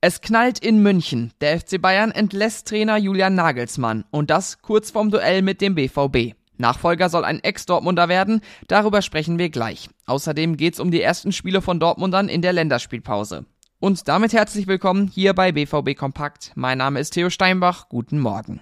Es knallt in München. Der FC Bayern entlässt Trainer Julian Nagelsmann und das kurz vorm Duell mit dem BVB. Nachfolger soll ein Ex-Dortmunder werden, darüber sprechen wir gleich. Außerdem geht's um die ersten Spiele von Dortmundern in der Länderspielpause. Und damit herzlich willkommen hier bei BVB Kompakt. Mein Name ist Theo Steinbach. Guten Morgen.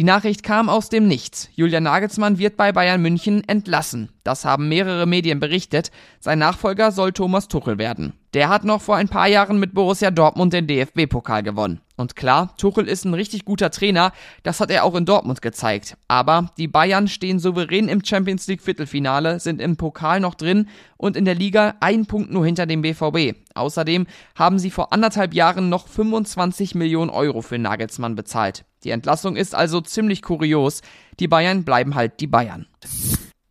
Die Nachricht kam aus dem Nichts. Julian Nagelsmann wird bei Bayern München entlassen. Das haben mehrere Medien berichtet. Sein Nachfolger soll Thomas Tuchel werden. Der hat noch vor ein paar Jahren mit Borussia Dortmund den DFB-Pokal gewonnen. Und klar, Tuchel ist ein richtig guter Trainer, das hat er auch in Dortmund gezeigt. Aber die Bayern stehen souverän im Champions League Viertelfinale, sind im Pokal noch drin und in der Liga ein Punkt nur hinter dem BVB. Außerdem haben sie vor anderthalb Jahren noch 25 Millionen Euro für Nagelsmann bezahlt. Die Entlassung ist also ziemlich kurios. Die Bayern bleiben halt die Bayern.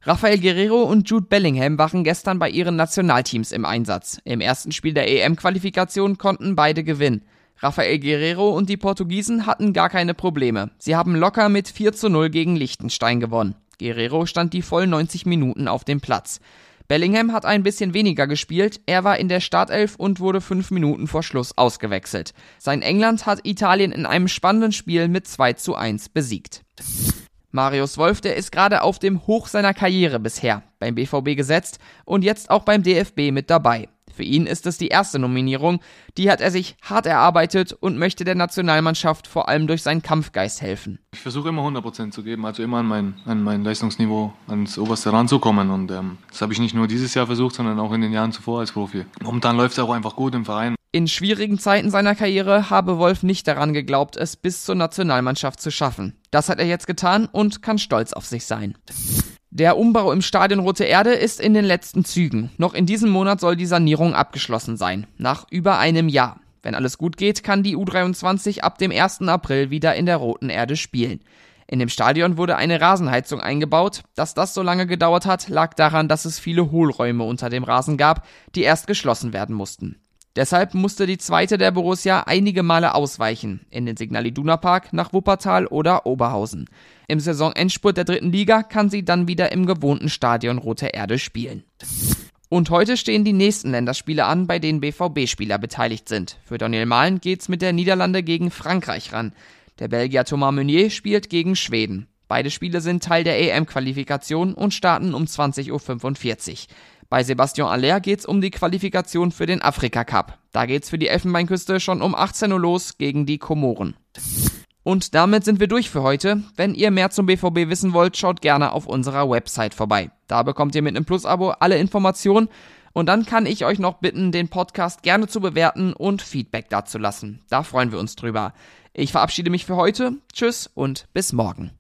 Rafael Guerrero und Jude Bellingham waren gestern bei ihren Nationalteams im Einsatz. Im ersten Spiel der EM-Qualifikation konnten beide gewinnen. Rafael Guerrero und die Portugiesen hatten gar keine Probleme. Sie haben locker mit 4 zu 0 gegen Liechtenstein gewonnen. Guerrero stand die vollen 90 Minuten auf dem Platz. Bellingham hat ein bisschen weniger gespielt, er war in der Startelf und wurde fünf Minuten vor Schluss ausgewechselt. Sein England hat Italien in einem spannenden Spiel mit 2 zu 1 besiegt. Marius Wolf, der ist gerade auf dem Hoch seiner Karriere bisher beim BVB gesetzt und jetzt auch beim DFB mit dabei. Für ihn ist es die erste Nominierung, die hat er sich hart erarbeitet und möchte der Nationalmannschaft vor allem durch seinen Kampfgeist helfen. Ich versuche immer 100% zu geben, also immer an mein, an mein Leistungsniveau, ans oberste ranzukommen und ähm, das habe ich nicht nur dieses Jahr versucht, sondern auch in den Jahren zuvor als Profi. Momentan läuft es auch einfach gut im Verein. In schwierigen Zeiten seiner Karriere habe Wolf nicht daran geglaubt, es bis zur Nationalmannschaft zu schaffen. Das hat er jetzt getan und kann stolz auf sich sein. Der Umbau im Stadion Rote Erde ist in den letzten Zügen. Noch in diesem Monat soll die Sanierung abgeschlossen sein. Nach über einem Jahr. Wenn alles gut geht, kann die U23 ab dem 1. April wieder in der Roten Erde spielen. In dem Stadion wurde eine Rasenheizung eingebaut. Dass das so lange gedauert hat, lag daran, dass es viele Hohlräume unter dem Rasen gab, die erst geschlossen werden mussten. Deshalb musste die zweite der Borussia einige Male ausweichen, in den Signal Iduna Park, nach Wuppertal oder Oberhausen. Im Saisonendspurt der dritten Liga kann sie dann wieder im gewohnten Stadion Rote Erde spielen. Und heute stehen die nächsten Länderspiele an, bei denen BVB-Spieler beteiligt sind. Für Daniel Mahlen geht's mit der Niederlande gegen Frankreich ran. Der Belgier Thomas Meunier spielt gegen Schweden. Beide Spiele sind Teil der EM-Qualifikation und starten um 20.45 Uhr. Bei Sebastian Aller geht's um die Qualifikation für den Afrika Cup. Da geht's für die Elfenbeinküste schon um 18 Uhr los gegen die Komoren. Und damit sind wir durch für heute. Wenn ihr mehr zum BVB wissen wollt, schaut gerne auf unserer Website vorbei. Da bekommt ihr mit einem Plus-Abo alle Informationen. Und dann kann ich euch noch bitten, den Podcast gerne zu bewerten und Feedback dazulassen. Da freuen wir uns drüber. Ich verabschiede mich für heute. Tschüss und bis morgen.